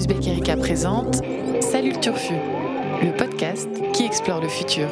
Uzbek Erika présente Salut le Turfu, le podcast qui explore le futur.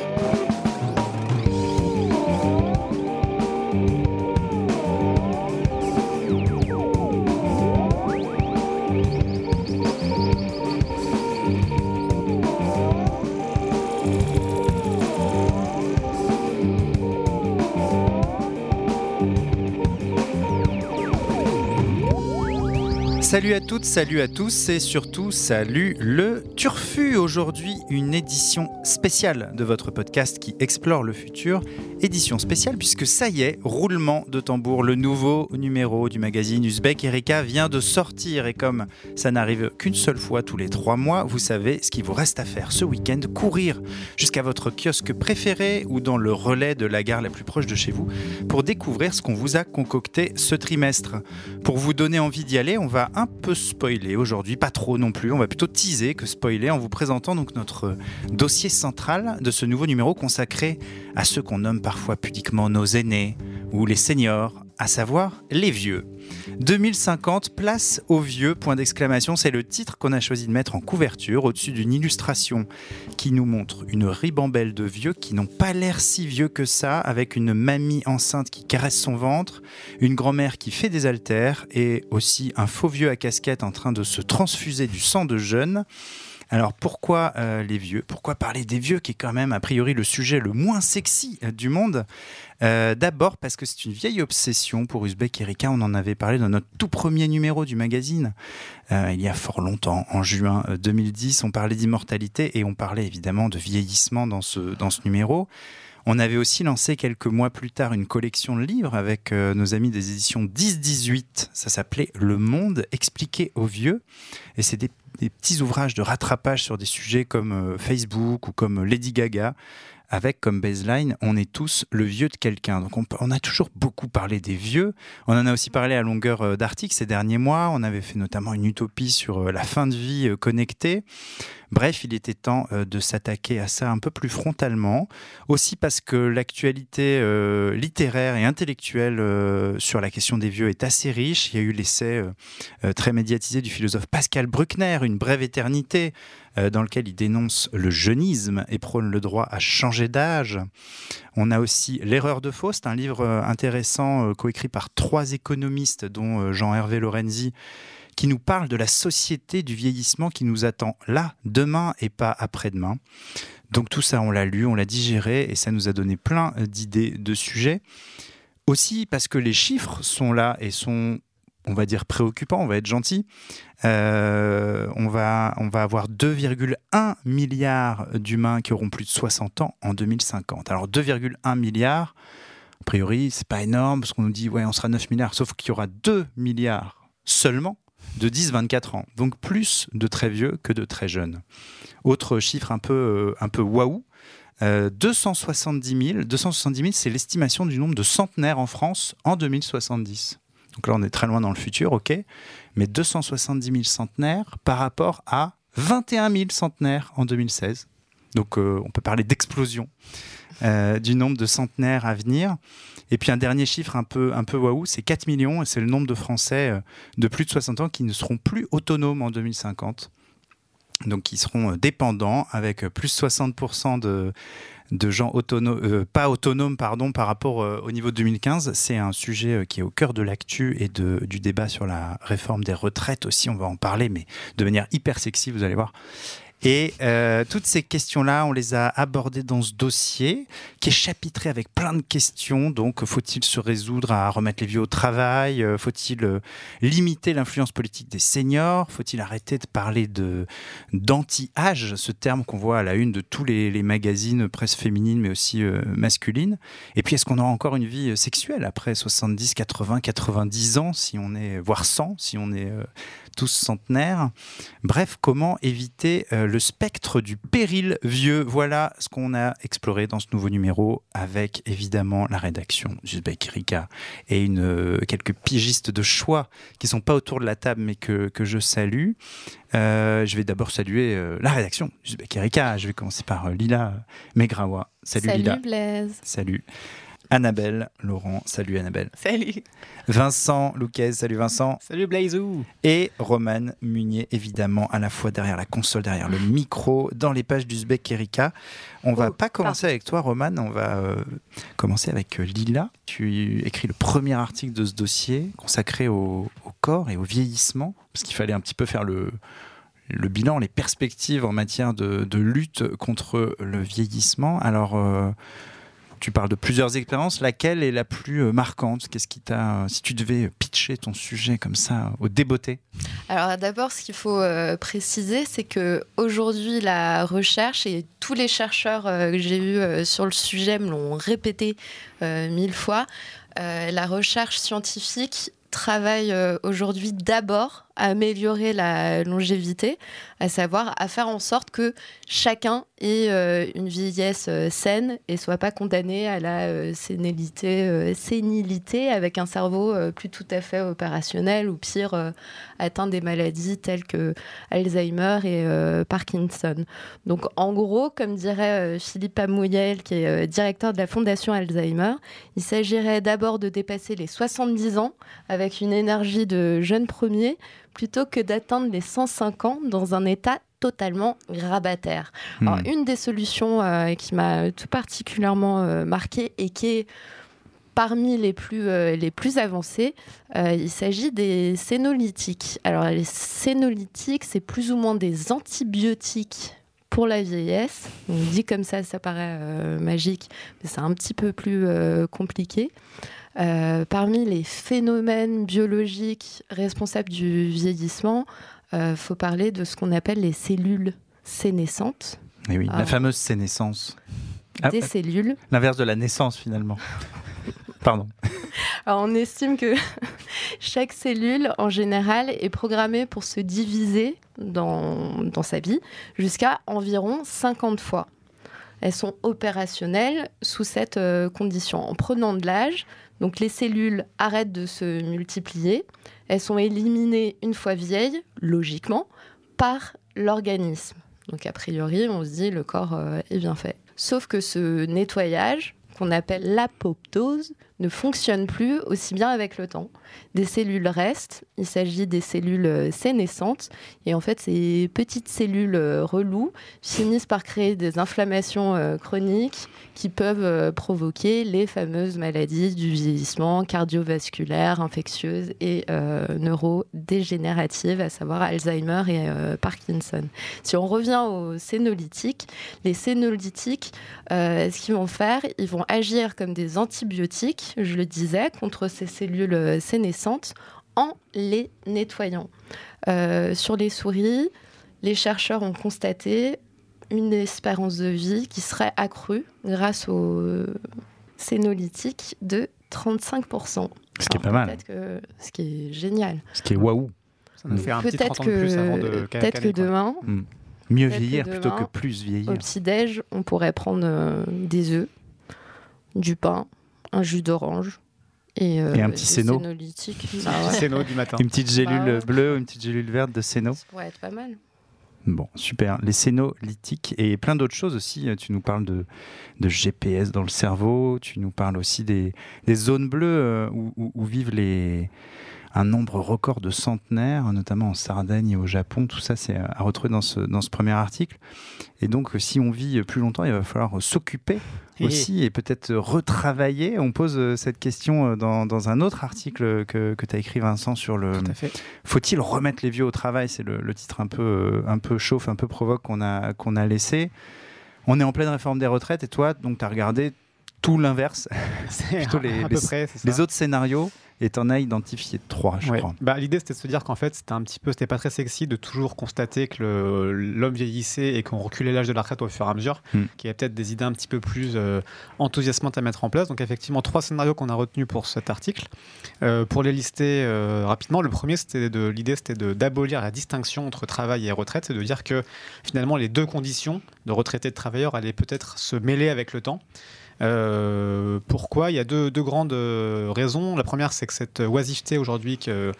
Salut à toutes, salut à tous et surtout salut le Turfu. Aujourd'hui, une édition spéciale de votre podcast qui explore le futur. Édition spéciale puisque ça y est, roulement de tambour, le nouveau numéro du magazine Uzbek Erika vient de sortir et comme ça n'arrive qu'une seule fois tous les trois mois, vous savez ce qu'il vous reste à faire ce week-end, courir jusqu'à votre kiosque préféré ou dans le relais de la gare la plus proche de chez vous pour découvrir ce qu'on vous a concocté ce trimestre. Pour vous donner envie d'y aller, on va un peu spoiler aujourd'hui, pas trop non plus. On va plutôt teaser que spoiler en vous présentant donc notre dossier central de ce nouveau numéro consacré à ceux qu'on nomme parfois pudiquement nos aînés ou les seniors, à savoir les vieux. 2050, place aux vieux, point d'exclamation, c'est le titre qu'on a choisi de mettre en couverture au-dessus d'une illustration qui nous montre une ribambelle de vieux qui n'ont pas l'air si vieux que ça, avec une mamie enceinte qui caresse son ventre, une grand-mère qui fait des haltères et aussi un faux vieux à casquette en train de se transfuser du sang de jeunes. Alors pourquoi euh, les vieux Pourquoi parler des vieux qui est quand même a priori le sujet le moins sexy euh, du monde? Euh, D'abord parce que c'est une vieille obsession pour Uzbek Erika. On en avait parlé dans notre tout premier numéro du magazine il y a fort longtemps, en juin 2010. On parlait d'immortalité et on parlait évidemment de vieillissement dans ce, dans ce numéro. On avait aussi lancé quelques mois plus tard une collection de livres avec nos amis des éditions 10-18. Ça s'appelait Le Monde expliqué aux vieux. Et c'est des petits ouvrages de rattrapage sur des sujets comme euh, Facebook ou comme Lady Gaga, avec comme baseline, on est tous le vieux de quelqu'un. Donc on, a toujours beaucoup parlé des vieux. On en a aussi parlé à longueur euh, d'articles ces derniers mois. On avait fait notamment une utopie sur euh, la fin de vie connectée. Bref, il était temps de s'attaquer à ça un peu plus frontalement, aussi parce que l'actualité littéraire et intellectuelle sur la question des vieux est assez riche. Il y a eu l'essai très médiatisé du philosophe Pascal Bruckner, Une brève éternité, euh, dans lequel il dénonce le jeunisme et prône le droit à changer d'âge. On a aussi L'erreur de Faust, un livre euh, intéressant euh, coécrit par trois économistes, dont Jean-Hervé Lorenzi, qui nous parle de la société du vieillissement qui nous attend là, demain et pas après-demain. Donc tout ça, on l'a lu, on l'a digéré et ça nous a donné plein d'idées de sujets. Aussi parce que les chiffres sont là et sont on va dire préoccupant, on va être gentil. Euh, on, va, on va avoir 2,1 milliards d'humains qui auront plus de 60 ans en 2050. Alors 2,1 milliards, a priori, c'est pas énorme parce qu'on nous dit ouais, on sera 9 milliards, sauf qu'il y aura 2 milliards seulement de 10-24 ans. Donc plus de très vieux que de très jeunes. Autre chiffre un peu, euh, un peu waouh. 270 000, 270 000 c'est l'estimation du nombre de centenaires en France en 2070. Donc là, on est très loin dans le futur, ok. Mais 270 000 centenaires par rapport à 21 000 centenaires en 2016. Donc euh, on peut parler d'explosion euh, du nombre de centenaires à venir. Et puis un dernier chiffre un peu, un peu waouh, c'est 4 millions, et c'est le nombre de Français euh, de plus de 60 ans qui ne seront plus autonomes en 2050. Donc qui seront dépendants avec plus de 60% de, de gens euh, pas autonomes pardon, par rapport euh, au niveau de 2015. C'est un sujet euh, qui est au cœur de l'actu et de, du débat sur la réforme des retraites aussi. On va en parler, mais de manière hyper sexy, vous allez voir. Et euh, toutes ces questions-là, on les a abordées dans ce dossier qui est chapitré avec plein de questions. Donc, faut-il se résoudre à remettre les vieux au travail? Euh, Faut-il euh, limiter l'influence politique des seniors? Faut-il arrêter de parler de d'anti-âge, ce terme qu'on voit à la une de tous les, magazines presse féminine, mais aussi masculine. Et puis, est-ce qu'on aura encore une vie sexuelle après 70, 80, 90 ans, si on est, voire 100, si on est tous centenaires. Bref, comment éviter euh, le spectre du péril vieux? Voilà ce qu'on a exploré dans ce nouveau numéro avec évidemment la rédaction Jusbeck Erika et une, euh, quelques pigistes de choix qui sont pas autour de la table mais que, que je salue. Euh, je vais d'abord saluer la rédaction Jusbeck Erika. Je vais commencer par Lila Megrawa. Salut, Salut Blaise. Salut. Annabelle Laurent. Salut Annabelle. Salut. Vincent Louquez. Salut Vincent. Salut Blaizou. Et Roman Munier, évidemment, à la fois derrière la console, derrière le micro, dans les pages d'Uzbek Erika. On va Oh, pas commencer avec toi, Roman. On va euh, commencer avec euh, Lila. Tu écris le premier article de ce dossier consacré au, au corps et au vieillissement, parce qu'il fallait un petit peu faire le, le bilan, les perspectives en matière de, de lutte contre le vieillissement. Alors, euh, tu parles de plusieurs expériences. Laquelle est la plus euh, marquante? Qu'est-ce qui t'a, si tu devais pitcher ton sujet comme ça au débeauté? Alors d'abord, ce qu'il faut euh, préciser, c'est que aujourd'hui, la recherche et tous les chercheurs euh, que j'ai eus euh, sur le sujet me l'ont répété euh, mille fois. euh, la recherche scientifique travaille euh, aujourd'hui d'abord améliorer la longévité, à savoir à faire en sorte que chacun ait euh, une vieillesse euh, saine et soit pas condamné à la euh, sénilité, sénilité avec un cerveau plus tout à fait opérationnel ou pire atteint des maladies telles que Alzheimer et Parkinson. Donc en gros, comme dirait Philippe Amouyel, qui est directeur de la Fondation Alzheimer, il s'agirait d'abord de dépasser les 70 ans avec une énergie de jeune premier plutôt que d'atteindre les 105 ans dans un état totalement grabataire. Alors, Hmm. une des solutions euh, qui m'a tout particulièrement euh, marqué et qui est parmi les plus, euh, les plus avancées, il s'agit des sénolytiques. Alors, les sénolytiques, c'est plus ou moins des antibiotiques pour la vieillesse. On dit comme ça, ça paraît magique, mais c'est un petit peu plus compliqué. Euh, parmi les phénomènes biologiques responsables du vieillissement, il faut parler de ce qu'on appelle les cellules sénescentes. Eh oui, Ah. la fameuse sénescence. Ah, des cellules. L'inverse de la naissance finalement. Pardon. Alors, on estime que chaque cellule, en général, est programmée pour se diviser dans, dans sa vie jusqu'à environ 50 fois. Elles sont opérationnelles sous cette euh, condition. En prenant de l'âge, donc les cellules arrêtent de se multiplier. Elles sont éliminées une fois vieilles, logiquement, par l'organisme. Donc a priori, on se dit le corps euh, est bien fait. Sauf que ce nettoyage, qu'on appelle l'apoptose, ne fonctionne plus aussi bien avec le temps. Des cellules restent, il s'agit des cellules euh, sénescentes, et en fait ces petites cellules euh, reloues finissent par créer des inflammations euh, chroniques qui peuvent provoquer les fameuses maladies du vieillissement cardiovasculaire, infectieuses et neurodégénératives, à savoir Alzheimer et Parkinson. Si on revient aux sénolytiques, les sénolytiques, ce qu'ils vont faire, ils vont agir comme des antibiotiques, je le disais, contre ces cellules euh, sénescentes en les nettoyant. Euh, sur les souris, les chercheurs ont constaté une espérance de vie qui serait accrue grâce aux sénolytiques de 35%. Ce qui est pas mal. peut-être que- ce qui est génial. Ce qui est waouh. Ça nous fait un petit Peut-être 30 ans de plus avant de que, que demain, Mieux que vieillir plutôt que plus vieillir. au petit-déj, on pourrait prendre euh, des œufs, du pain, un jus d'orange et, euh, Et un petit séno. Bah ouais, Séno du matin. Une petite gélule Bah ouais. bleue ou une petite gélule verte de séno. ça pourrait être pas mal. Bon, super. Les sénolytiques et plein d'autres choses aussi. Tu nous parles de, de GPS dans le cerveau. Tu nous parles aussi des, des zones bleues euh, où, où- où vivent les, un nombre record de centenaires, notamment en Sardaigne et au Japon. Tout ça, c'est à retrouver dans ce, dans ce premier article. Et donc, euh, si on vit plus longtemps, il va falloir s'occuper Et- aussi et peut-être retravailler. On pose euh, cette question euh, dans, dans un autre article que, que tu as écrit, Vincent, sur le, faut-il remettre les vieux au travail? C'est le, le titre un peu, euh, un peu chauffe, un peu provoque qu'on a, qu'on a laissé. On est en pleine réforme des retraites et toi, donc, tu as regardé tout l'inverse, Plutôt les autres scénarios, et tu en as identifié trois, je Ouais. crois. Bah, L'idée, c'était de se dire qu'en fait, c'était un petit peu, c'était pas très sexy de toujours constater que l'homme vieillissait et qu'on reculait l'âge de la retraite au fur et à mesure, Hmm. qu'il y a peut-être des idées un petit peu plus euh, enthousiasmantes à mettre en place. Donc, effectivement, trois scénarios qu'on a retenus pour cet article. Euh, pour les lister euh, rapidement, le premier, c'était de l'idée, c'était d'abolir la distinction entre travail et retraite, c'est de dire que finalement, les deux conditions de retraité et de travailleur allaient peut-être se mêler avec le temps. Euh, pourquoi? Il y a deux, deux grandes euh, raisons. La première, c'est que cette oisiveté aujourd'hui que-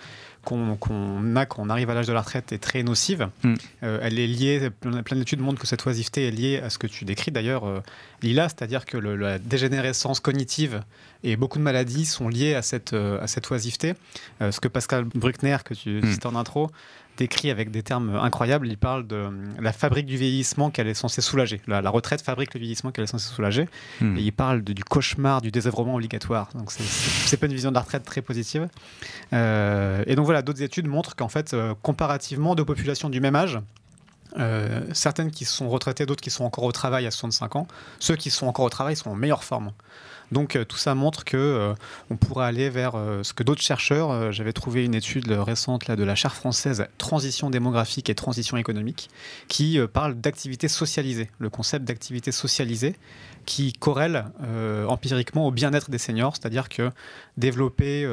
qu'on a quand on arrive à l'âge de la retraite est très nocive. Mm. Euh, elle est liée, plein d'études montrent que cette oisiveté est liée à ce que tu décris d'ailleurs, euh, Lila, c'est-à-dire que le- la dégénérescence cognitive et beaucoup de maladies sont liées à cette, euh, à cette oisiveté. Euh, ce que Pascal Bruckner, que tu Mm. citais en intro, décrit avec des termes incroyables. Il parle de euh, la fabrique du vieillissement qu'elle est censée soulager. La, la retraite fabrique le vieillissement qu'elle est censée soulager. Hmm. Et il parle de- du cauchemar du désœuvrement obligatoire. Donc c'est- pas une vision de la retraite très positive. Euh, et donc voilà, d'autres études montrent qu'en fait, euh, comparativement, deux populations du même âge, euh, certaines qui sont retraitées, d'autres qui sont encore au travail à 65 ans, ceux qui sont encore au travail sont en meilleure forme. Donc euh, tout ça montre que euh, on pourrait aller vers euh, ce que d'autres chercheurs, j'avais trouvé une étude récente de la chaire française Transition démographique et transition économique, qui parle d'activité socialisée, le concept d'activité socialisée qui corrèle empiriquement au bien-être des seniors, c'est-à-dire que développer,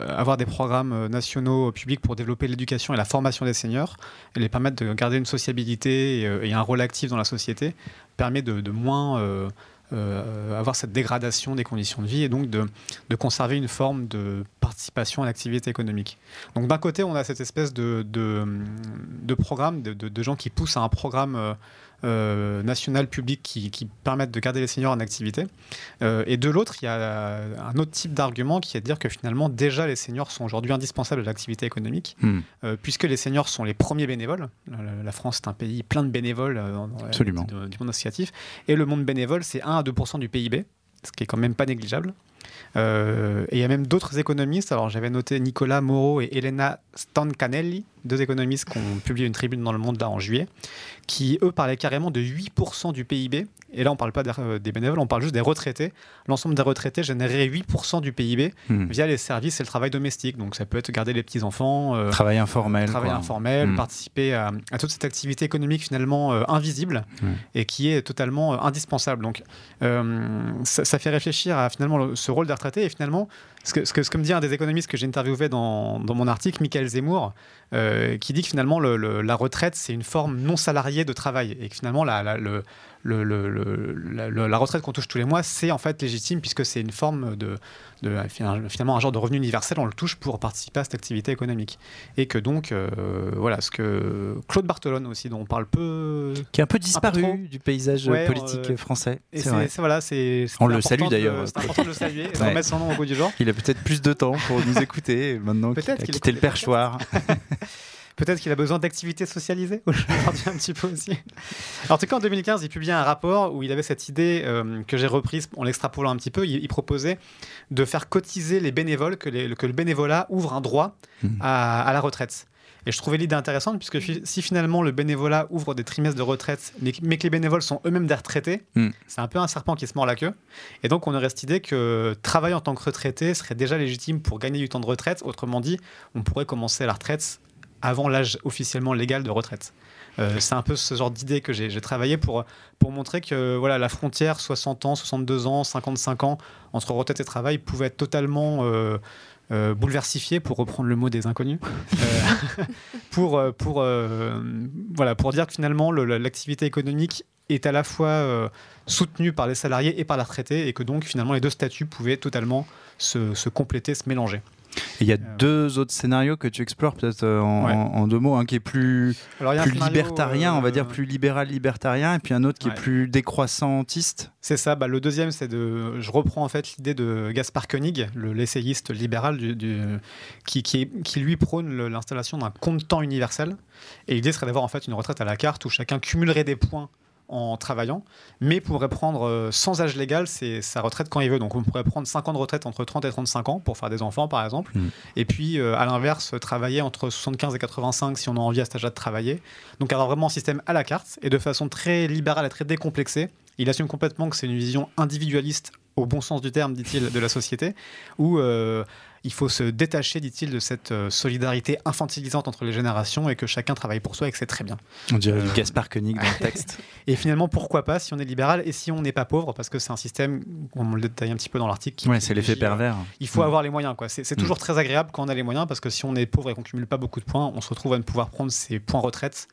avoir des programmes nationaux publics pour développer l'éducation et la formation des seniors, et les permettre de garder une sociabilité et, un rôle actif dans la société, permet de, moins euh, avoir cette dégradation des conditions de vie et donc de, de conserver une forme de participation à l'activité économique. Donc d'un côté, on a cette espèce de, de, de programme, de, gens qui poussent à un programme euh, euh, national public qui, qui permettent de garder les seniors en activité. Euh, et de l'autre, il y a un autre type d'argument qui est de dire que finalement, déjà, les seniors sont aujourd'hui indispensables à l'activité économique, Hmm. euh, puisque les seniors sont les premiers bénévoles. La, France est un pays plein de bénévoles euh, Absolument. du- du monde associatif. Et le monde bénévole, c'est 1 à 2% du PIB, ce qui est quand même pas négligeable. Euh, et il y a même d'autres économistes. Alors j'avais noté Nicolas Moreau et Elena Stancanelli, deux économistes qui ont publié une tribune dans le Monde là en juillet, qui eux parlaient carrément de 8% du PIB. Et là on parle pas des, euh, des bénévoles, on parle juste des retraités. L'ensemble des retraités générait 8% du PIB Hmm. via les services et le travail domestique. Donc ça peut être garder les petits enfants. euh, Travail informel. travail quoi. informel, Mm. participer à, à toute cette activité économique finalement euh, invisible et qui est totalement euh, indispensable. Donc ça, ça fait réfléchir à finalement le- ce rôle des retraités et finalement ce que, ce que, ce que me dit un des économistes que j'ai interviewé dans, dans mon article, Michael Zemmour, euh, qui dit que finalement le- le- la retraite c'est une forme non salariée de travail et que finalement la, la, le- le- le- le- la, la retraite qu'on touche tous les mois, c'est en fait légitime puisque c'est une forme de, de finalement un genre de revenu universel, on le touche pour participer à cette activité économique. Et que donc, euh, voilà, ce que Claude Barthelone aussi, dont on parle peu. Qui est un peu disparu du paysage Ouais, politique euh, français. Et C'est voilà, c'est. On le salue d'ailleurs. C'est important de le saluer et de Ouais. remettre son nom au goût du. Il a peut-être plus de temps pour nous écouter maintenant qu'il a qu'il quitté le perchoir. Peut-être qu'il a besoin d'activités socialisées. Aujourd'hui, un petit peu aussi. Alors, en tout cas, en 2015, il publiait un rapport où il avait cette idée euh, que j'ai reprise en l'extrapolant un petit peu. Il, il proposait de faire cotiser les bénévoles, que, les- que le bénévolat ouvre un droit à, à la retraite. Et je trouvais l'idée intéressante puisque fi- si finalement le bénévolat ouvre des trimestres de retraite, mais, que- mais que les bénévoles sont eux-mêmes des retraités, Mhm. c'est un peu un serpent qui se mord la queue. Et donc, on aurait cette idée que travailler en tant que retraité serait déjà légitime pour gagner du temps de retraite. Autrement dit, on pourrait commencer la retraite avant l'âge officiellement légal de retraite. Euh, c'est un peu ce genre d'idée que j'ai j'ai travaillé pour, pour montrer que voilà, la frontière 60 ans, 62 ans, 55 ans entre retraite et travail pouvait être totalement euh, euh, bouleversifiée, pour reprendre le mot des inconnus, euh, pour, euh, pour, euh, voilà, pour dire que finalement le- la- l'activité économique est à la fois soutenue par les salariés et par la retraité et que donc finalement les deux statuts pouvaient totalement se, se compléter, se mélanger. Il y a deux autres scénarios que tu explores peut-être euh, en, Ouais. en- en deux mots. Un qui est plus, Alors, scénario, libertarien, on va euh, dire plus libéral-libertarien, et puis un autre qui Ouais. est plus décroissantiste. C'est ça. Bah, le deuxième, c'est de. Je reprends en fait l'idée de Gaspard Koenig, le l'essayiste libéral, du, du- qui, qui, lui prône le- l'installation d'un compte temps universel. Et l'idée serait d'avoir en fait une retraite à la carte où chacun cumulerait des points en travaillant, mais pourrait prendre euh, sans âge légal c'est sa retraite quand il veut. Donc on pourrait prendre 5 ans de retraite entre 30 et 35 ans pour faire des enfants par exemple. Mm. Et puis euh, à l'inverse, travailler entre 75 et 85 si on a envie à cet âge-là de travailler. Donc avoir vraiment un système à la carte et de façon très libérale et très décomplexée. Il assume complètement que c'est une vision individualiste au bon sens du terme, dit-il, de la société, où euh, il faut se détacher, dit-il, de cette euh, solidarité infantilisante entre les générations et que chacun travaille pour soi et que c'est très bien. On dirait du Euh, Gaspard Koenig dans le texte. Et finalement, pourquoi pas si on est libéral et si on n'est pas pauvre, parce que c'est un système, on le détaille un petit peu dans l'article, qui ouais, c'est l'effet euh, pervers. Il faut Mm. avoir les moyens. quoi. C'est c'est Mm. toujours très agréable quand on a les moyens, parce que si on est pauvre et qu'on cumule pas beaucoup de points, on se retrouve à ne pouvoir prendre ses points retraite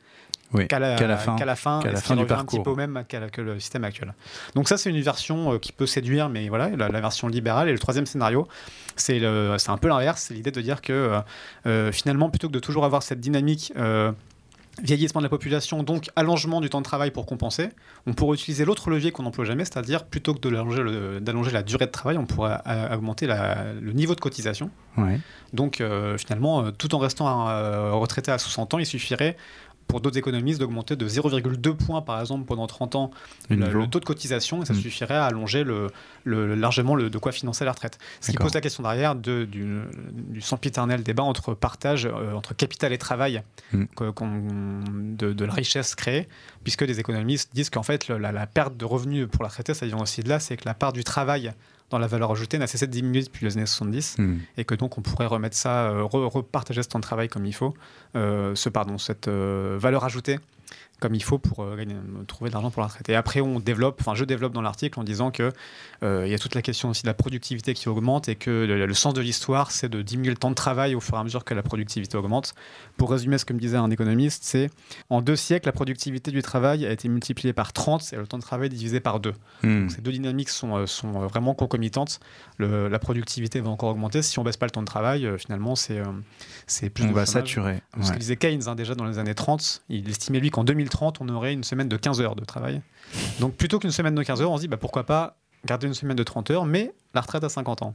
qu'à la, fin, qu'à la fin, la fin du parcours. un petit peu même que le système actuel. Donc ça, c'est une version qui peut séduire, mais voilà, la, version libérale. Et le troisième scénario, c'est un peu l'inverse, c'est l'idée de dire que finalement, plutôt que de toujours avoir cette dynamique vieillissement de la population, donc allongement du temps de travail pour compenser. On pourrait utiliser l'autre levier qu'on n'emploie jamais, c'est-à-dire plutôt que d'allonger la durée de travail, on pourrait augmenter le niveau de cotisation. Donc euh, finalement, euh, tout en restant euh, retraité à 60 ans, il suffirait pour d'autres économistes d'augmenter de 0,2 points, par exemple, pendant 30 ans, le, taux de cotisation, et ça mm. suffirait à allonger le, largement le, de quoi financer la retraite. Ce qui pose la question derrière de, du, du sempiternel débat entre partage, euh, entre capital et travail mm. de, la richesse créée, puisque des économistes disent qu'en fait, la, la, perte de revenus pour la retraite, ça vient aussi de là, c'est que la part du travail dans la valeur ajoutée n'a cessé de diminuer depuis les années 70 hmm. et que donc on pourrait remettre ça, euh, repartager ce temps de travail comme il faut, euh, ce, pardon, cette euh, valeur ajoutée comme il faut pour euh, trouver de l'argent pour la retraite. Et après, on développe, enfin, je développe dans l'article en disant que euh, il y a toute la question aussi de la productivité qui augmente et que le, sens de l'histoire, c'est de diminuer le temps de travail au fur et à mesure que la productivité augmente. Pour résumer ce que me disait un économiste, c'est en deux siècles, la productivité du travail a été multipliée par 30 et le temps de travail divisé par deux. Hmm. ces deux dynamiques sont, euh, sont vraiment concomitantes. la productivité va encore augmenter. Si on baisse pas le temps de travail, finalement, c'est c'est plus. On va saturer. Ce que disait Keynes hein, déjà dans les années 30, il estimait lui qu'en 2030 on aurait une semaine de 15 heures de travail. Donc plutôt qu'une semaine de 15 heures, on se dit bah, pourquoi pas garder une semaine de 30 heures, mais la retraite à 50 ans,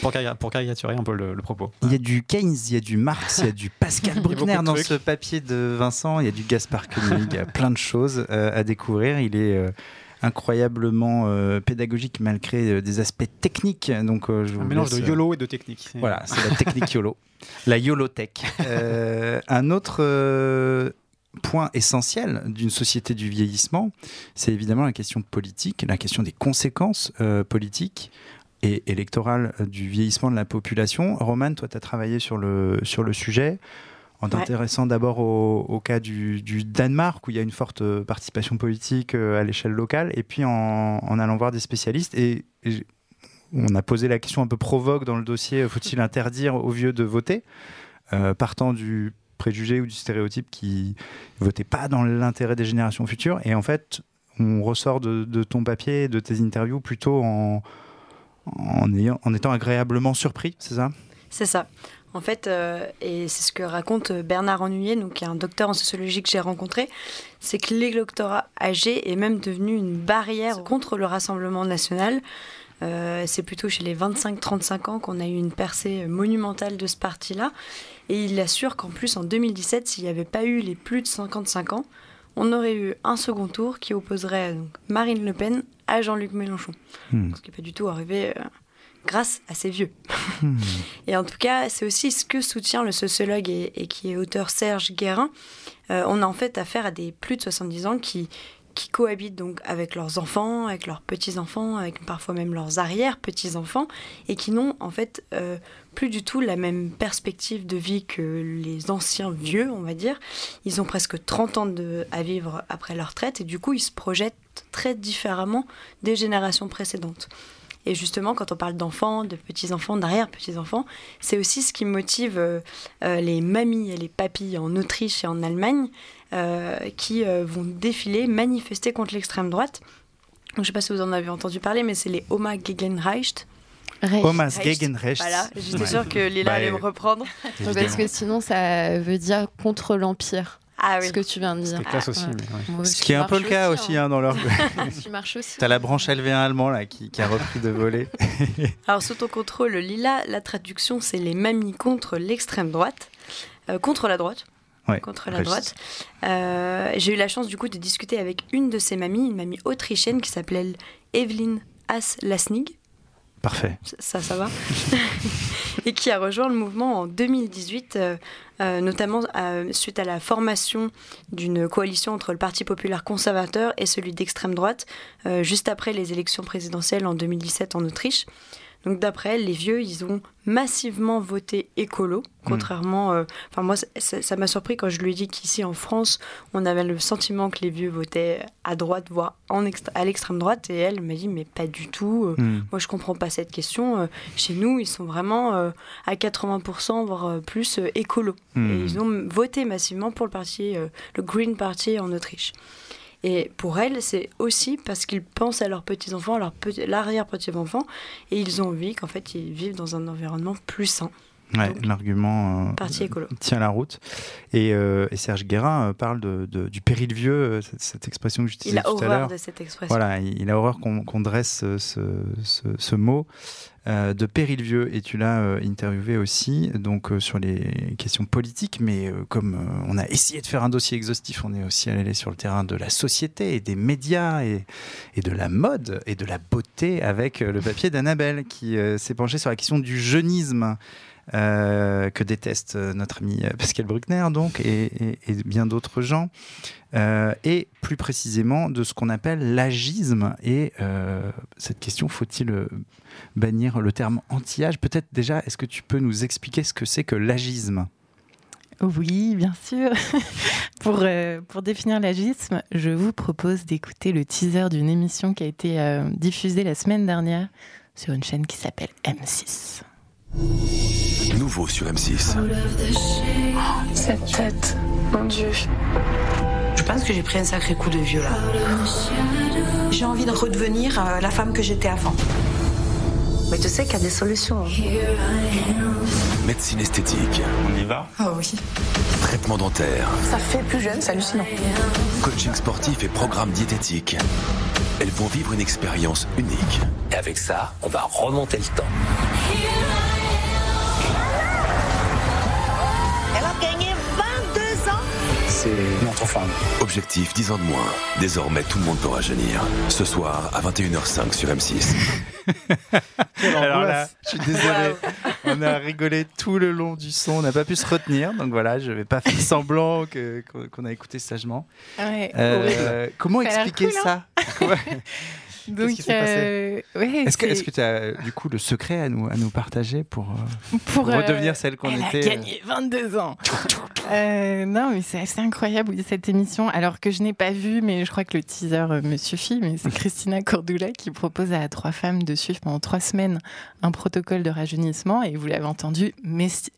pour, pour caricaturer un peu le, propos. Il y a du Keynes, il y a du Marx, il y a du Pascal Bruckner dans ce papier de Vincent, il y a du Gaspard Koenig, il y a plein de choses euh, à découvrir. Il est euh, incroyablement euh, pédagogique malgré des aspects techniques. Donc, je un mélange de YOLO et de technique. Voilà, c'est la technique YOLO, la YOLO Tech. un autre point essentiel d'une société du vieillissement, c'est évidemment la question politique, la question des conséquences euh, politiques et électorales euh, du vieillissement de la population. Romane, toi, tu as travaillé sur le, sur le sujet. En t'intéressant d'abord au, cas du, Danemark, où il y a une forte euh, participation politique à l'échelle locale, et puis en, allant voir des spécialistes. Et, on a posé la question un peu provoque dans le dossier faut-il interdire aux vieux de voter Partant du préjugés ou du stéréotype qui votaient pas dans l'intérêt des générations futures. Et en fait, on ressort de, ton papier, de tes interviews, plutôt en, en, ayant, en étant agréablement surpris, c'est ça? C'est ça. En fait, euh, et c'est ce que raconte Bernard Ennuyé, donc, qui est un docteur en sociologie que j'ai rencontré, c'est que l'électorat âgé est même devenu une barrière contre le Rassemblement national. Euh, c'est plutôt chez les 25-35 ans qu'on a eu une percée monumentale de ce parti-là. Et il assure qu'en plus, en 2017, s'il n'y avait pas eu les plus de 55 ans, on aurait eu un second tour qui opposerait donc, Marine Le Pen à Jean-Luc Mélenchon. Hmm. Ce qui n'est pas du tout arrivé euh, grâce à ces vieux. Hmm. et en tout cas, c'est aussi ce que soutient le sociologue et, qui est auteur Serge Guérin. Euh, on a en fait affaire à des plus de 70 ans qui, qui cohabitent donc avec leurs enfants, avec leurs petits-enfants, avec parfois même leurs arrière-petits-enfants, et qui n'ont en fait euh, plus du tout la même perspective de vie que les anciens vieux, on va dire. Ils ont presque 30 ans de, à vivre après leur retraite, et du coup ils se projettent très différemment des générations précédentes. Et justement, quand on parle d'enfants, de petits-enfants, d'arrière-petits-enfants, c'est aussi ce qui motive euh, euh, les mamies et les papis en Autriche et en Allemagne euh, qui vont défiler, manifester contre l'extrême droite. je ne sais pas si vous en avez entendu parler, mais c'est les Oma Gegenrecht. Oma Gegenrecht. Voilà, j'étais sûre que Lila allait me reprendre. Parce que sinon, ça veut dire contre l'Empire. Ah oui. Ce que tu viens de dire. Classe aussi. Ce qui est un peu le cas aussi, hein. dans leur. tu marches aussi. T'as la branche LV1 allemand là qui, a repris de voler. Alors sous ton contrôle, Lila, la traduction c'est les mamies contre l'extrême droite, euh, contre la droite. Ouais, contre la droite. Euh, j'ai eu la chance du coup de discuter avec une de ces mamies, une mamie autrichienne qui s'appelait Evelyn As-Lasnig. Parfait. Ça, ça va. et qui a rejoint le mouvement en 2018, euh, euh, notamment euh, suite à la formation d'une coalition entre le Parti populaire conservateur et celui d'extrême droite, juste après les élections présidentielles en 2017 en Autriche. Donc d'après elle, les vieux, ils ont massivement voté écolo, Hmm. contrairement... euh, Enfin moi, ça m'a surpris quand je lui ai dit qu'ici en France, on avait le sentiment que les vieux votaient à droite, voire en à l'extrême droite, et elle m'a dit mais pas du tout. euh, Hmm. moi, je comprends pas cette question. Euh, Chez nous, ils sont vraiment à 80%, voire plus écolo. Hmm. Et ils ont voté massivement pour le parti, le Green Party en Autriche. Et pour elles, c'est aussi parce qu'ils pensent à leurs petits-enfants, à leurs petits- l'arrière-petits-enfants, et ils ont envie qu'en fait, ils vivent dans un environnement plus sain. Ouais, l'argument euh, tient la route. Et, euh, et Serge Guérin euh, parle de, de- du péril vieux, cette, cette expression que Il j'utilisais a tout à horreur l'heure. de cette expression. Voilà, il, il a horreur qu'on qu'on dresse ce, ce- mot euh, de péril vieux. Et tu l'as interviewé aussi donc sur les questions politiques, mais comme on a essayé de faire un dossier exhaustif, on est aussi allé sur le terrain de la société et des médias et, et de la mode et de la beauté avec le papier d'Annabelle qui s'est penché sur la question du jeunisme. Euh, que déteste euh, notre ami euh, Pascal Bruckner donc et, bien d'autres gens et plus précisément de ce qu'on appelle l'agisme. Et cette question, faut-il bannir le terme anti-âge? Peut-être déjà, est-ce que tu peux nous expliquer ce que c'est que l'agisme? Oui, bien sûr. pour, définir l'agisme, je vous propose d'écouter le teaser d'une émission qui a été diffusée la semaine dernière sur une chaîne qui s'appelle M6. Nouveau sur M6. Cette tête, mon Dieu. Je pense que j'ai pris un sacré coup de vieux là. J'ai envie de redevenir euh, la femme que j'étais avant. Mais tu sais qu'il y a des solutions. Médecine esthétique. On y va? Ah oui. Traitement dentaire. Ça fait plus jeune, c'est hallucinant. Coaching sportif et programme diététique. Elles vont vivre une expérience unique. Et avec ça, on va remonter le temps. C'est notre femme. Objectif 10 ans de moins. Désormais, tout le monde peut rajeunir. Ce soir à 21h05 sur M6. Alors là, je suis désolé, on a rigolé tout le long du son, on n'a pas pu se retenir, donc voilà, je vais pas faire semblant que- qu'on a écouté sagement. Ouais, Euh, comment Ça expliquer cool, hein ça Ouais. Donc, qui s'est passé euh, ouais, Est-ce que c'est- que tu as du coup le secret à nous, à nous partager pour, euh, pour, pour euh, redevenir celle qu'on elle était a gagné 22 ans. Euh, non, mais c'est assez incroyable cette émission. Alors que je n'ai pas vu, mais je crois que le teaser me suffit. Mais c'est Christina Cordula qui propose à trois femmes de suivre pendant trois semaines un protocole de rajeunissement. Et vous l'avez entendu,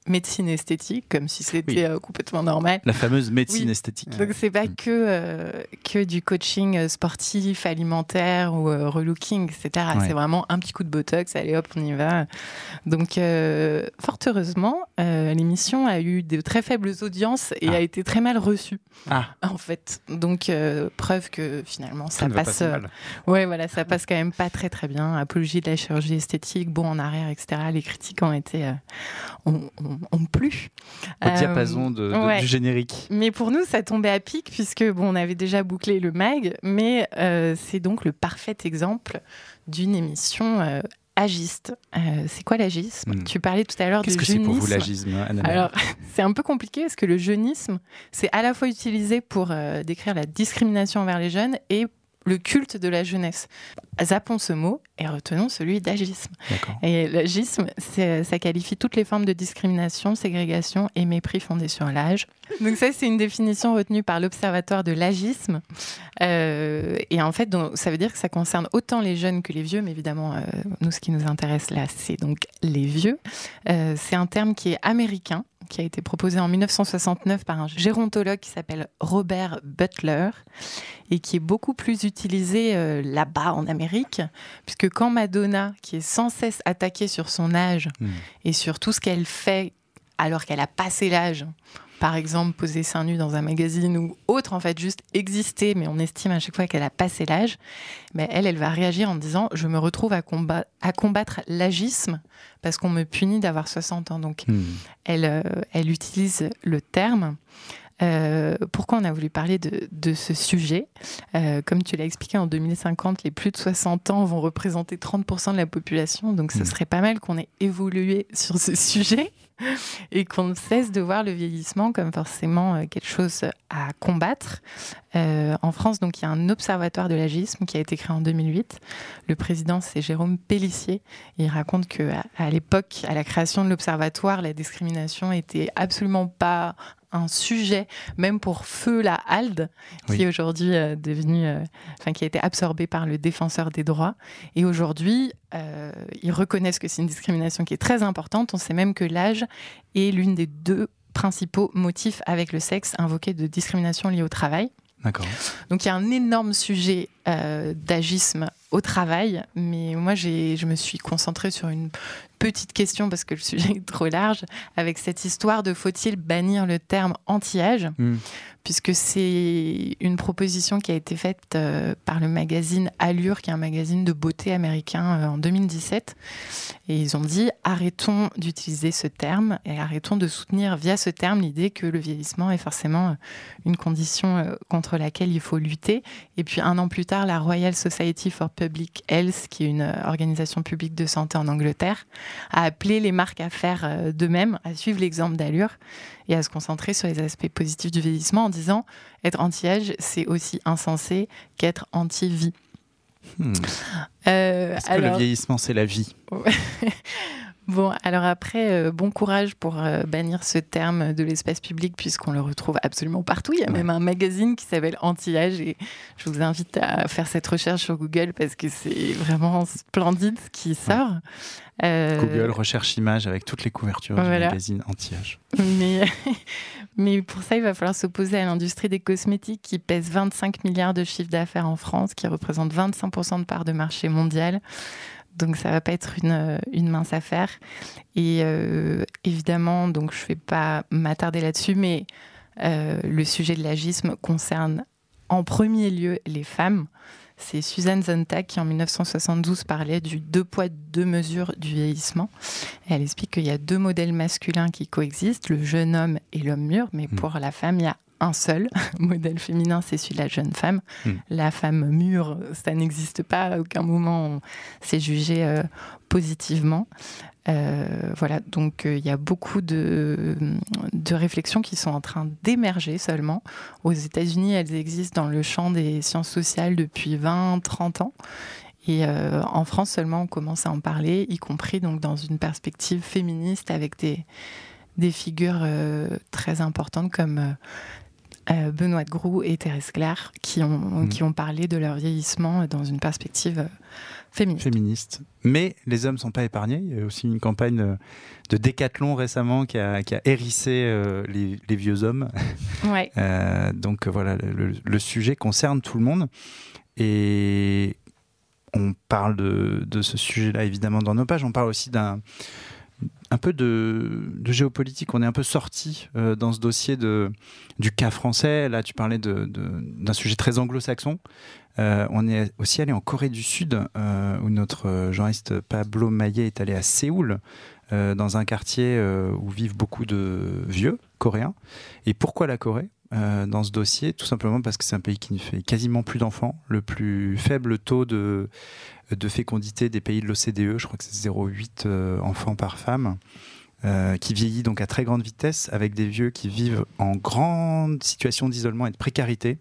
médecine esthétique, comme si c'était Oui. euh, complètement normal. La fameuse médecine Oui. esthétique. Donc c'est pas que euh, que du coaching sportif, alimentaire ou euh, relooking, etc. Ouais. C'est vraiment un petit coup de botox, allez hop, on y va. Donc euh, fort heureusement, euh, l'émission a eu de très faibles audiences et Ah. a été très mal reçue Ah, en fait. Donc preuve que finalement ça pas passe. si mal. Ouais, voilà, ça passe quand même pas très très bien. Apologie de la chirurgie esthétique, bon en arrière, etc. Les critiques ont été ont, ont- ont plu. au diapason de, de- ouais. du générique. Mais pour nous, ça tombait à pic puisque bon, on avait déjà bouclé le mag, mais c'est donc le parfait exemple d'une émission euh, agiste. Euh, c'est quoi l'agisme? Hmm. Tu parlais tout à l'heure du Qu'est-ce que c'est pour vous jeunisme. l'agisme, Annabelle? Alors, c'est un peu compliqué parce que le jeunisme, c'est à la fois utilisé pour euh, décrire la discrimination envers les jeunes et le culte de la jeunesse. Zappons ce mot et retenons celui d'agisme. Et l'agisme, ça qualifie toutes les formes de discrimination, ségrégation et mépris fondés sur l'âge. Donc ça, c'est une définition retenue par l'Observatoire de l'agisme. Euh, et en fait, donc, ça veut dire que ça concerne autant les jeunes que les vieux, mais évidemment, euh, nous, ce qui nous intéresse là, c'est donc les vieux. Euh, c'est un terme qui est américain, qui a été proposé en 1969 par un gérontologue qui s'appelle Robert Butler et qui est beaucoup plus utilisé euh, là-bas en Amérique, puisque quand Madonna, qui est sans cesse attaquée sur son âge Hmm. et sur tout ce qu'elle fait alors qu'elle a passé l'âge, par exemple poser seins nus dans un magazine ou autre, en fait, juste exister, mais on estime à chaque fois qu'elle a passé l'âge, mais elle, elle va réagir en disant Je me retrouve à combattre l'agisme parce qu'on me punit d'avoir 60 ans. Donc, Hmm. elle, euh, elle utilise le terme. Euh, pourquoi on a voulu parler de, de ce sujet Euh, Comme tu l'as expliqué, en 2050, les plus de 60 ans vont représenter 30% de la population, donc ce Mm. serait pas mal qu'on ait évolué sur ce sujet et qu'on cesse de voir le vieillissement comme forcément euh, quelque chose à combattre. Euh, en France, donc, il y a un observatoire de l'agisme qui a été créé en 2008. Le président, c'est Jérôme Pellissier. Il raconte que à, à l'époque, à la création de l'observatoire, la discrimination était absolument pas un sujet, même pour Feu la Halde, qui est aujourd'hui euh, devenu, euh, enfin, qui a été absorbé par le défenseur des droits. Et aujourd'hui, euh, ils reconnaissent que c'est une discrimination qui est très importante. On sait même que l'âge est l'une des deux principaux motifs avec le sexe invoqués de discrimination liée au travail. D'accord. Donc il y a un énorme sujet euh, d'agisme au travail, mais moi je me suis concentrée sur une petite question parce que le sujet est trop large, avec cette histoire de faut-il bannir le terme anti-âge, Mm. puisque c'est une proposition qui a été faite euh, par le magazine Allure, qui est un magazine de beauté américain euh, en 2017. Et ils ont dit arrêtons d'utiliser ce terme et arrêtons de soutenir via ce terme l'idée que le vieillissement est forcément euh, une condition euh, contre laquelle il faut lutter. Et puis un an plus tard, la Royal Society for Public Health, qui est une euh, organisation publique de santé en Angleterre, a appelé les marques à faire euh, de même, à suivre l'exemple d'Allure et à se concentrer sur les aspects positifs du vieillissement en disant être anti-âge, c'est aussi insensé qu'être anti-vie. Hmm. Euh, Est-ce que le vieillissement, c'est la vie Bon, alors après, euh, bon courage pour euh, bannir ce terme de l'espace public puisqu'on le retrouve absolument partout. Il y a Ouais. même un magazine qui s'appelle Anti-Âge et je vous invite à faire cette recherche sur Google parce que c'est vraiment splendide ce qui sort. Euh, Google, recherche image avec toutes les couvertures du magazine anti-âge. Mais, mais pour ça, il va falloir s'opposer à l'industrie des cosmétiques qui pèse 25 milliards de chiffre d'affaires en France, qui représente 25% de part de marché mondial. Donc ça va pas être une, une mince affaire. Et euh, évidemment, donc je vais pas m'attarder là-dessus, mais euh, le sujet de l'agisme concerne en premier lieu les femmes. C'est Suzanne Zontag qui, en 1972, parlait du deux poids, deux mesures du vieillissement. Et elle explique qu'il y a deux modèles masculins qui coexistent, le jeune homme et l'homme mûr, mais Mm. pour la femme, il y a un seul modèle féminin, c'est celui de la jeune femme. Mm. La femme mûre, ça n'existe pas. À aucun moment, on s'est jugé euh, positivement. Euh, voilà, donc euh, il y a beaucoup de, de réflexions qui sont en train d'émerger seulement. Aux États-Unis, elles existent dans le champ des sciences sociales depuis 20-30 ans. Et euh, en France seulement, on commence à en parler, y compris donc dans une perspective féministe avec des, des figures très importantes comme euh, Benoît de Groux et Thérèse Claire qui ont, Mm. qui ont parlé de leur vieillissement dans une perspective euh, féministe. féministe. Mais les hommes ne sont pas épargnés. Il y a aussi une campagne euh, de décathlon récemment qui a, qui a hérissé euh, les, les vieux hommes. Ouais. Euh, donc voilà, le, le sujet concerne tout le monde. Et on parle de, de ce sujet-là évidemment dans nos pages. On parle aussi d'un un peu de, géopolitique. On est un peu sorti euh, dans ce dossier de, du cas français. Là, tu parlais d'un sujet très anglo-saxon. Euh, on est aussi allé en Corée du Sud, euh, où notre journaliste Pablo Maillet est allé à Séoul, dans un quartier où vivent beaucoup de vieux coréens. Et pourquoi la Corée? Euh, dans ce dossier Tout simplement parce que c'est un pays qui ne fait quasiment plus d'enfants, le plus faible taux de, fécondité des pays de l'OCDE, je crois que c'est 0,8 euh, enfants par femme. euh, qui vieillit donc à très grande vitesse avec des vieux qui vivent en grande situation d'isolement et de précarité.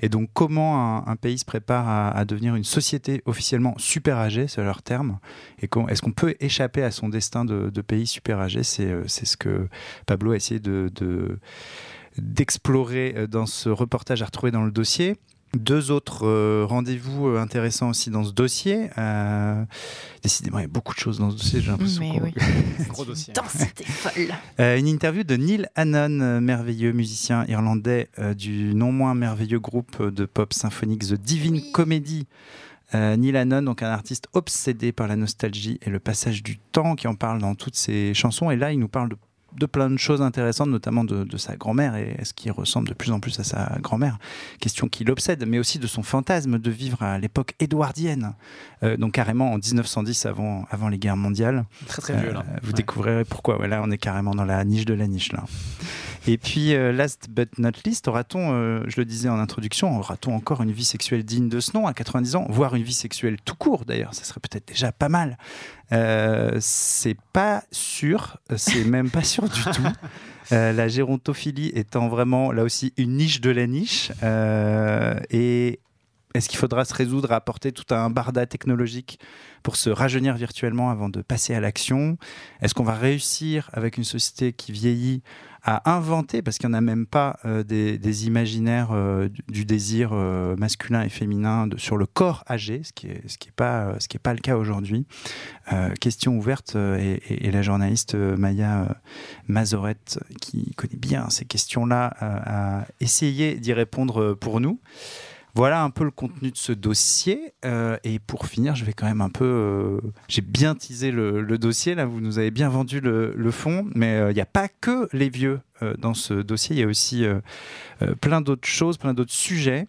Et donc, comment un, pays se prépare à, devenir une société officiellement super âgée, c'est leur terme Et est-ce qu'on peut échapper à son destin de, pays super âgé? Euh, c'est ce que Pablo a essayé de- d'explorer euh, dans ce reportage à retrouver dans le dossier. Deux autres euh, rendez-vous euh, intéressants aussi dans ce dossier. Euh, décidément, il y a beaucoup de choses dans ce dossier, j'ai l'impression. Oui. Gros dossier. Densité folle. euh, une interview de Neil Hannon, merveilleux musicien irlandais euh, du non moins merveilleux groupe de pop symphonique The Divine Comedy. Euh, Neil Hannon, donc un artiste obsédé par la nostalgie et le passage du temps, qui en parle dans toutes ses chansons. Et là, il nous parle de, de plein de choses intéressantes, notamment de, de sa grand-mère et est-ce qu'il ressemble de plus en plus à sa grand-mère. Question qui l'obsède, mais aussi de son fantasme de vivre à l'époque édouardienne, Euh, donc carrément en 1910, avant, avant les guerres mondiales. Très très vieux là. Euh, vous Ouais. découvrirez pourquoi. Ouais, là, on est carrément dans la niche de la niche là. Et puis, euh, last but not least, aura-t-on, euh, je le disais en introduction, aura-t-on encore une vie sexuelle digne de ce nom à 90 ans, voire une vie sexuelle tout court d'ailleurs, ça serait peut-être déjà pas mal. Euh, c'est pas sûr, c'est même pas sûr du tout. Euh, la gérontophilie étant vraiment là aussi une niche de la niche. Euh, et est-ce qu'il faudra se résoudre à apporter tout un barda technologique pour se rajeunir virtuellement avant de passer à l'action? Est-ce qu'on va réussir avec une société qui vieillit à inventer, parce qu'il n'y en a même pas euh, des, imaginaires euh, du, désir euh, masculin et féminin sur le corps âgé, ce qui n'est ce qui est pas, pas le cas aujourd'hui? question ouverte, et, et, la journaliste Maya Mazorette, qui connaît bien ces questions-là, a essayé d'y répondre pour nous. Voilà un peu le contenu de ce dossier. Euh, et pour finir, je vais quand même un peu. Euh, J'ai bien teasé le, dossier, là, vous nous avez bien vendu le, fond, mais il euh, n'y a pas que les vieux dans ce dossier, il y a aussi plein d'autres choses, plein d'autres sujets.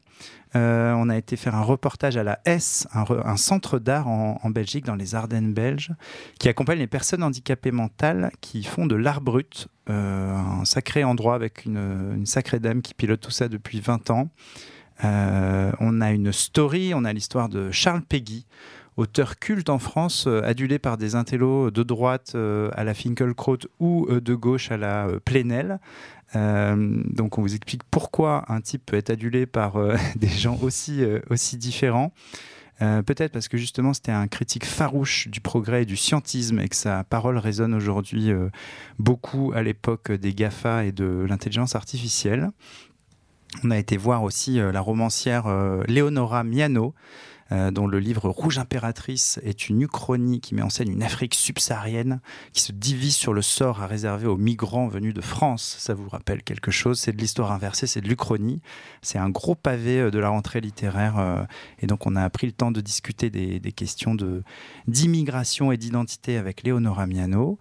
on a été faire un reportage à la S, un, re, un centre d'art en, en, Belgique, dans les Ardennes belges, qui accompagne les personnes handicapées mentales qui font de l'art brut. un sacré endroit avec une, une sacrée dame qui pilote tout ça depuis 20 ans. Euh, on a une story, on a l'histoire de Charles Peggy, auteur culte en France, euh, adulé par des intellos de droite euh, à la Finkelkraut ou de gauche à la Plenel. donc on vous explique pourquoi un type peut être adulé par des gens aussi, aussi différents. Peut-être parce que justement c'était un critique farouche du progrès et du scientisme et que sa parole résonne aujourd'hui beaucoup à l'époque des GAFA et de l'intelligence artificielle. On a été voir aussi euh, la romancière euh, Leonora Miano, euh, dont le livre Rouge impératrice est une uchronie qui met en scène une Afrique subsaharienne qui se divise sur le sort à réserver aux migrants venus de France. Ça vous rappelle quelque chose? C'est de l'histoire inversée, c'est de l'uchronie. C'est un gros pavé de la rentrée littéraire. et donc on a pris le temps de discuter des, questions d'immigration et d'identité avec Leonora Miano.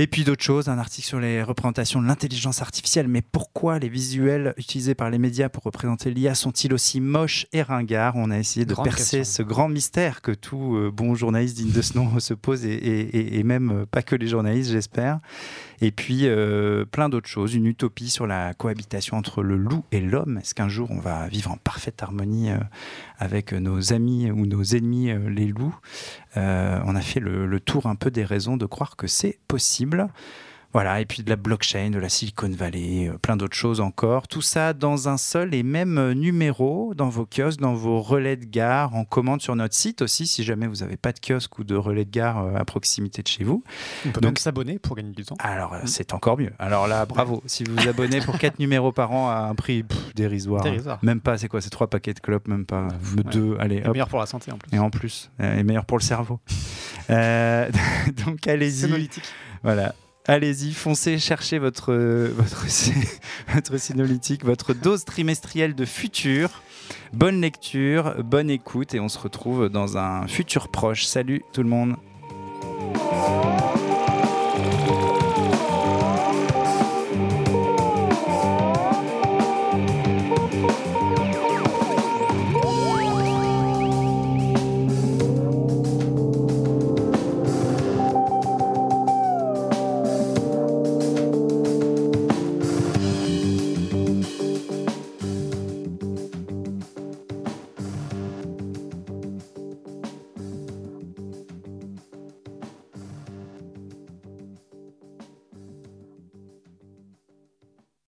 Et puis d'autres choses, un article sur les représentations de l'intelligence artificielle. Mais pourquoi les visuels utilisés par les médias pour représenter l'IA sont-ils aussi moches et ringards? On a essayé de Grande percer question. ce grand mystère que tout euh, bon journaliste digne de ce nom se pose, et, et, et même pas que les journalistes, j'espère. Et puis euh, plein d'autres choses, une utopie sur la cohabitation entre le loup et l'homme. Est-ce qu'un jour on va vivre en parfaite harmonie euh, avec nos amis ou nos ennemis, euh, les loups? On a fait le tour un peu des raisons de croire que c'est possible. Voilà, et puis de la blockchain, de la Silicon Valley, euh, plein d'autres choses encore. Tout ça dans un seul et même euh, numéro, dans vos kiosques, dans vos relais de gare, en commande sur notre site aussi, si jamais vous n'avez pas de kiosque ou de relais de gare euh, à proximité de chez vous. On peut donc s'abonner pour gagner du temps. Alors, mmh. c'est encore mieux. Alors là, bravo. si vous vous abonnez pour 4 numéros par an à un prix pff, dérisoire, dérisoire. même pas, c'est quoi C'est 3 paquets de clopes, même pas. Ouais. Deux, allez. Et meilleur pour la santé en plus. Et en plus, et meilleur pour le cerveau. euh, donc allez-y. Voilà allez-y, foncez, cherchez votre, votre, votre synolytique, votre dose trimestrielle de futur. Bonne lecture, bonne écoute et on se retrouve dans un futur proche. Salut tout le monde.